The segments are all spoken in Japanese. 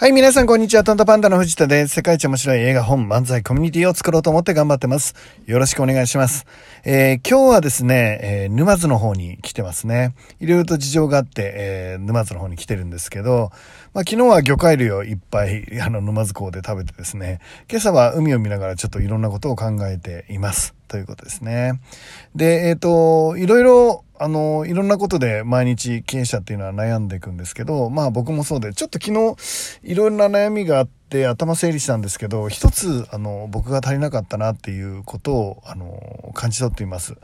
はい、皆さんこんにちは。トントパンダの藤田です。世界一面白い映画本漫才コミュニティを作ろうと思って頑張ってます。よろしくお願いします。えー、今日はですね、えー、沼津の方に来てますね。いろいろと事情があって、えー、沼津の方に来てるんですけど、まあ、昨日は魚介類をいっぱい、あの、沼津港で食べてですね、今朝は海を見ながらちょっといろんなことを考えています。ということですね。で、えっ、と、いろいろあの、いろんなことで毎日経営者っていうのは悩んでいくんですけど、まあ僕もそうで、ちょっと昨日いろんな悩みがあって頭整理したんですけど、一つ、あの、僕が足りなかったなっていうことを、あの、感じ取っています。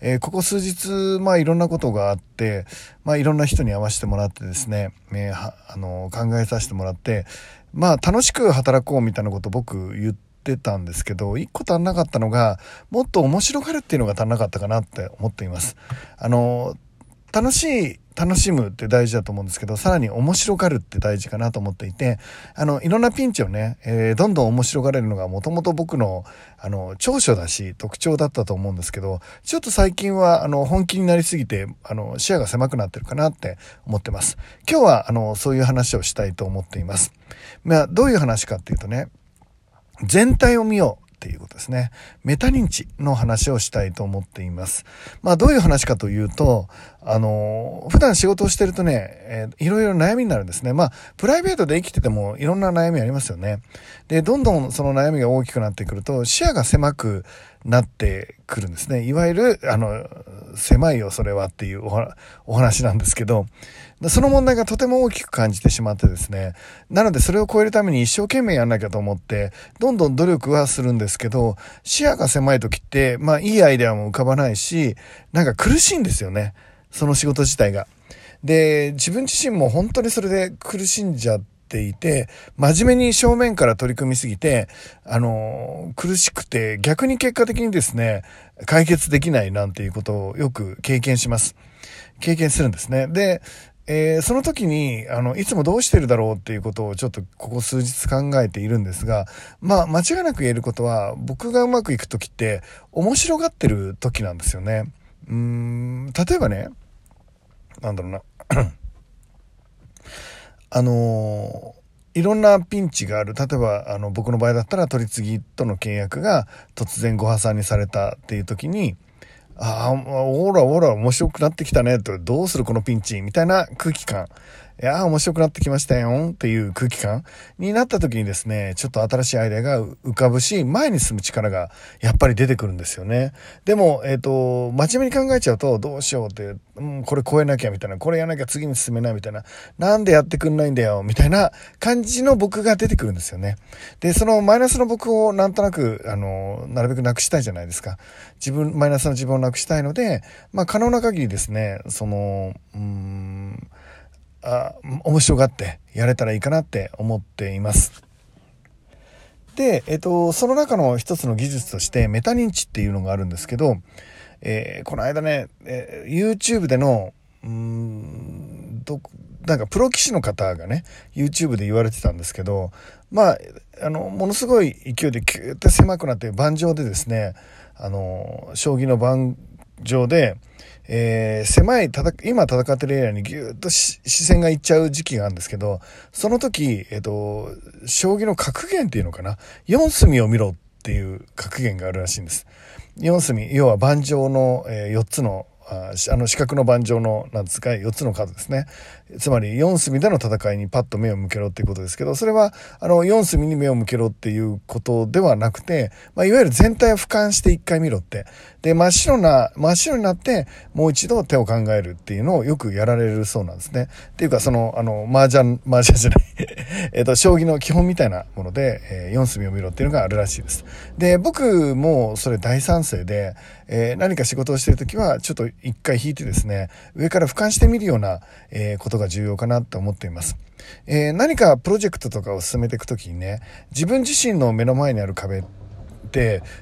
えー、ここ数日、まあいろんなことがあって、まあいろんな人に会わせてもらってですね、えー、あの、考えさせてもらって、まあ楽しく働こうみたいなこと僕言って、ってたんですけど、一個足んなかったのが、もっと面白がるっていうのが足んなかったかなって思っています。あの、楽しい、楽しむって大事だと思うんですけど、さらに面白がるって大事かなと思っていて、あの、いろんなピンチをね、えー、どんどん面白がれるのがもともと僕の、あの、長所だし、特徴だったと思うんですけど、ちょっと最近は、あの、本気になりすぎて、あの、視野が狭くなってるかなって思ってます。今日は、あの、そういう話をしたいと思っています。まあ、どういう話かっていうとね、全体を見ようっていうことですね。メタ認知の話をしたいと思っています。まあどういう話かというと、あの、普段仕事をしてるとね、えー、いろいろ悩みになるんですね。まあプライベートで生きててもいろんな悩みありますよね。で、どんどんその悩みが大きくなってくると視野が狭くなってくるんですね。いわゆる、あの、狭いよ、それはっていうお話なんですけど、その問題がとても大きく感じてしまってですね。なのでそれを超えるために一生懸命やんなきゃと思って、どんどん努力はするんですけど、視野が狭い時って、まあいいアイデアも浮かばないし、なんか苦しいんですよね。その仕事自体が。で、自分自身も本当にそれで苦しんじゃって、ていて、真面目に正面から取り組みすぎて、あの、苦しくて、逆に結果的にですね、解決できないなんていうことをよく経験します。経験するんですね。で、えー、その時に、あの、いつもどうしてるだろうっていうことをちょっとここ数日考えているんですが、まあ、間違いなく言えることは、僕がうまくいく時って、面白がってる時なんですよね。うん、例えばね、なんだろうな。あのいろんなピンチがある。例えば、あの、僕の場合だったら取り次ぎとの契約が突然ご破産にされたっていう時に、ああ、ほらほら面白くなってきたねと、どうするこのピンチみたいな空気感。いや面白くなってきましたよっていう空気感になった時にですね、ちょっと新しいアイデアが浮かぶし、前に進む力がやっぱり出てくるんですよね。でも、えっ、ー、と、真面目に考えちゃうと、どうしようって、うん、これ超えなきゃみたいな、これやらなきゃ次に進めないみたいな、なんでやってくんないんだよみたいな感じの僕が出てくるんですよね。で、そのマイナスの僕をなんとなく、あの、なるべくなくしたいじゃないですか。自分、マイナスの自分をなくしたいので、まあ可能な限りですね、その、うん、あ面白がってやれたらいいかなって思っています。で、えっと、その中の一つの技術としてメタ認知っていうのがあるんですけど、えー、この間ね、えー、YouTube での、うん、ど、なんかプロ棋士の方がね、YouTube で言われてたんですけど、まあ、あの、ものすごい勢いでキューって狭くなって盤上でですね、あの、将棋の盤上で、えー、狭い今戦ってるエリアにぎゅっと視線がいっちゃう時期があるんですけど、その時、えっ、ー、と、将棋の格言っていうのかな ?4 隅を見ろっていう格言があるらしいんです。4隅、要は盤上の、えー、4つのあの四角の盤上のなんですか4つの数ですね。つまり4隅での戦いにパッと目を向けろっていうことですけどそれはあの4隅に目を向けろっていうことではなくて、まあ、いわゆる全体を俯瞰して一回見ろって。で真っ白な真っ白になってもう一度手を考えるっていうのをよくやられるそうなんですね。っていうかそのあの麻雀麻雀じゃない。えっと将棋の基本みたいなもので、えー、4隅を見ろっていうのがあるらしいです。で僕もそれ大賛成で、えー、何か仕事をしてる時はちょっと一回引いてですね、上から俯瞰してみるような、えー、ことが重要かなと思っています。えー、何かプロジェクトとかを進めていくときにね、自分自身の目の前にある壁っ、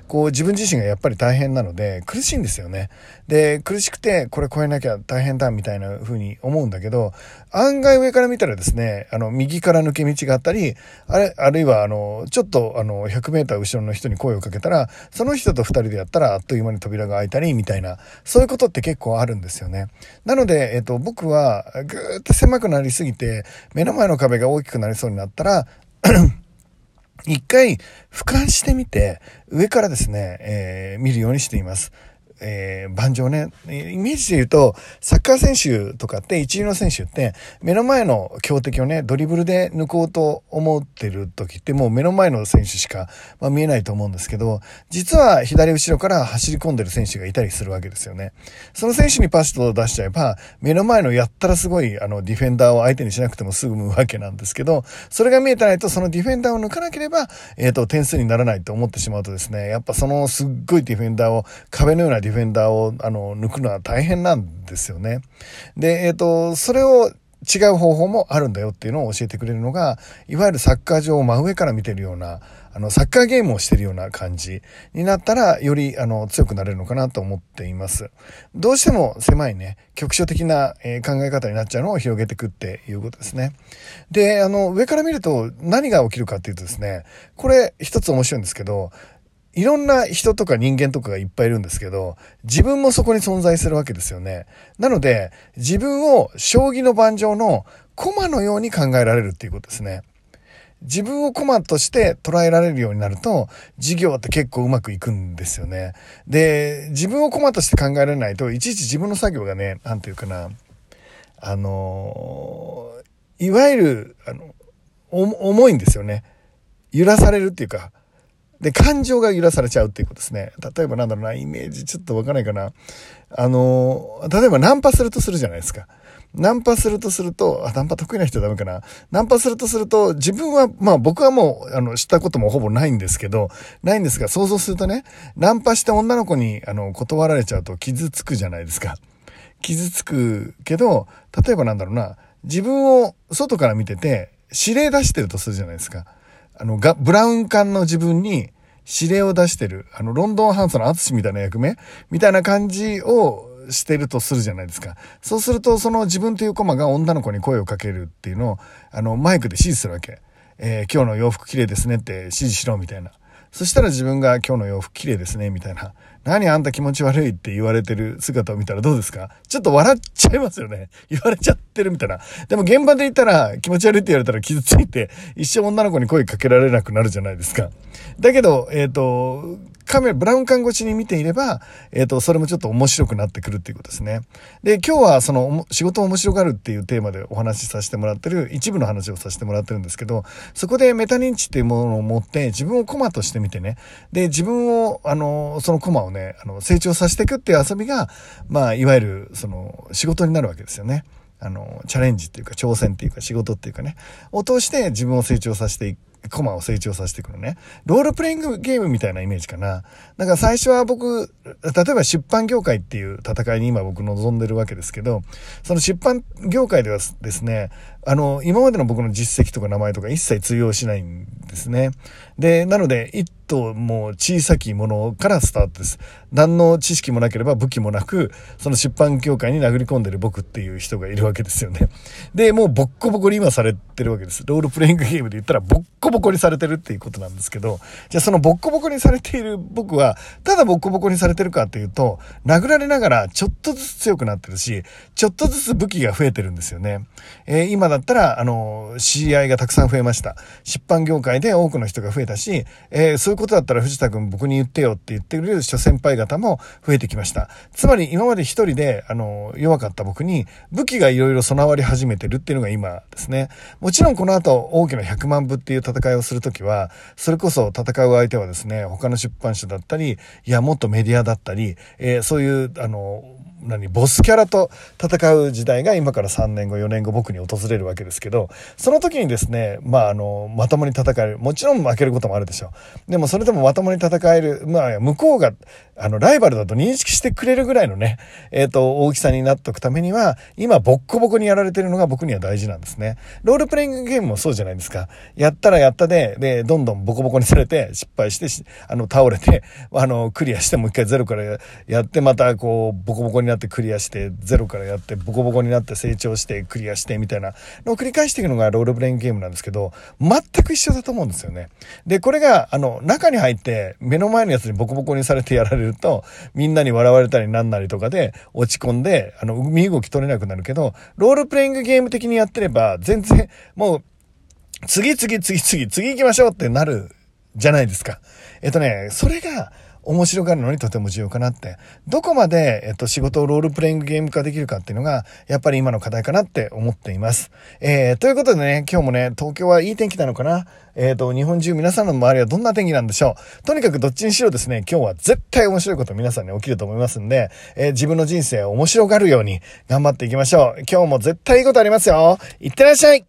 こう自分自身がやっぱり大変なので苦しいんですよね。で、苦しくてこれ超えなきゃ大変だみたいな風に思うんだけど、案外上から見たらですね、あの、右から抜け道があったり、あれ、あるいはあの、ちょっとあの、100メーター後ろの人に声をかけたら、その人と2人でやったらあっという間に扉が開いたりみたいな、そういうことって結構あるんですよね。なので、えっと、僕はぐーっと狭くなりすぎて、目の前の壁が大きくなりそうになったら、一回俯瞰してみて、上からですね、えー、見るようにしています。えー、盤上ね、イメージで言うと、サッカー選手とかって一流の選手って、目の前の強敵をね、ドリブルで抜こうと思ってる時ってもう目の前の選手しか、まあ、見えないと思うんですけど、実は左後ろから走り込んでる選手がいたりするわけですよね。その選手にパスと出しちゃえば、目の前のやったらすごい、あの、ディフェンダーを相手にしなくてもすぐむわけなんですけど、それが見えてないと、そのディフェンダーを抜かなければ、えっ、ー、と、点数にならないと思ってしまうとですね、やっぱそのすっごいディフェンダーを壁のようなディディフェンダーをあの抜くのは大変なんですよね。で、えっ、ー、と、それを違う方法もあるんだよっていうのを教えてくれるのが、いわゆるサッカー場を真上から見てるような、あの、サッカーゲームをしてるような感じになったら、より、あの、強くなれるのかなと思っています。どうしても狭いね、局所的な、え考え方になっちゃうのを広げていくっていうことですね。で、あの、上から見ると何が起きるかっていうとですね、これ一つ面白いんですけど、いろんな人とか人間とかがいっぱいいるんですけど、自分もそこに存在するわけですよね。なので、自分を将棋の盤上の駒のように考えられるっていうことですね。自分を駒として捉えられるようになると、授業って結構うまくいくんですよね。で、自分を駒として考えられないと、いちいち自分の作業がね、なんていうかな、あのいわゆる、あの、重いんですよね。揺らされるっていうか、で、感情が揺らされちゃうっていうことですね。例えばなんだろうな、イメージちょっとわかんないかな。あの、例えばナンパするとするじゃないですか。ナンパするとすると、あ、ナンパ得意な人はダメかな。ナンパするとすると、自分は、まあ僕はもう、あの、知ったこともほぼないんですけど、ないんですが、想像するとね、ナンパして女の子に、あの、断られちゃうと傷つくじゃないですか。傷つくけど、例えばなんだろうな、自分を外から見てて、指令出してるとするじゃないですか。あの、が、ブラウン管の自分に指令を出してる、あの、ロンドンハンソの淳みたいな役目みたいな感じをしてるとするじゃないですか。そうすると、その自分というコマが女の子に声をかけるっていうのを、あの、マイクで指示するわけ。えー、今日の洋服綺麗ですねって指示しろみたいな。そしたら自分が今日の洋服綺麗ですねみたいな。何あんた気持ち悪いって言われてる姿を見たらどうですか？ちょっと笑っちゃいますよね。言われちゃってるみたいな。でも現場で言ったら気持ち悪いって言われたら傷ついて一生女の子に声かけられなくなるじゃないですか。だけど、えっ、ー、と、カメラ、ブラウン管越しに見ていれば、えっ、ー、と、それもちょっと面白くなってくるっていうことですね。で、今日はその、仕事面白がるっていうテーマでお話しさせてもらってる、一部の話をさせてもらってるんですけど、そこでメタ認知っていうものを持って、自分をコマとしてみてね、で、自分を、あの、そのコマをね、あの、成長させていくっていう遊びが、まあ、いわゆる、その、仕事になるわけですよね。あの、チャレンジっていうか、挑戦っていうか、仕事っていうかね、を通して自分を成長させていく。コマを成長させていくのね。ロールプレイングゲームみたいなイメージかな。だから最初は僕、例えば出版業界っていう戦いに今僕望んでるわけですけど、その出版業界ではですね、あの、今までの僕の実績とか名前とか一切通用しないんですね。で、なので、ともう小さきものからスタートです。何の知識もなければ武器もなく、その出版業界に殴り込んでる僕っていう人がいるわけですよね。で、もうボッコボコに今されてるわけです。ロールプレイングゲームで言ったらボッコボコにされてるっていうことなんですけど、じゃあそのボッコボコにされている僕は、ただボッコボコにされてるかっていうと、殴られながらちょっとずつ強くなってるし、ちょっとずつ武器が増えてるんですよね。えー、今だったら、あの、知り合いがたくさん増えました。出版業界で多くの人が増えたし、えー、そういうことだったら藤田君僕に言ってよって言ってくれる諸先輩方も増えてきました。つまり今まで一人で、あの、弱かった僕に武器がいろいろ備わり始めてるっていうのが今ですね。もちろんこの後大きな100万部っていう戦いをするときは、それこそ戦う相手はですね、他の出版社だったり、いや、もっとメディアだったり、えー、そういう、あの、何、ボスキャラと戦う時代が今から3年後、4年後僕に訪れるわけですけど、その時にですね、まあ、あの、まともに戦える。もちろん負けることもあるでしょう。でもそれでもまともに戦える。まあ、向こうが、あの、ライバルだと認識してくれるぐらいのね、えっ、ー、と、大きさになっておくためには、今、ボッコボコにやられてるのが僕には大事なんですね。ロールプレイングゲームもそうじゃないですか。やったらやったで、で、どんどんボコボコにされて、失敗して、あの、倒れて、あの、クリアしてもう一回ゼロからやって、また、こう、ボコボコにになってクリアして、ゼロからやって、ボコボコになって成長して、クリアして、みたいなのを繰り返していくのがロールプレイングゲームなんですけど、全く一緒だと思うんですよね。で、これが、あの、中に入って、目の前のやつにボコボコにされてやられると、みんなに笑われたりなんなりとかで落ち込んで、あの、身動き取れなくなるけど、ロールプレイングゲーム的にやってれば、全然、もう、次々次々次行きましょうってなるじゃないですか。えっとね、それが、面白がるのにとても重要かなって。どこまで、えっと、仕事をロールプレイングゲーム化できるかっていうのが、やっぱり今の課題かなって思っています。えー、ということでね、今日もね、東京はいい天気なのかな？えっ、ー、と、日本中皆さんの周りはどんな天気なんでしょう？とにかくどっちにしろですね、今日は絶対面白いこと皆さんに起きると思いますんで、えー、自分の人生を面白がるように頑張っていきましょう。今日も絶対いいことありますよ。いってらっしゃい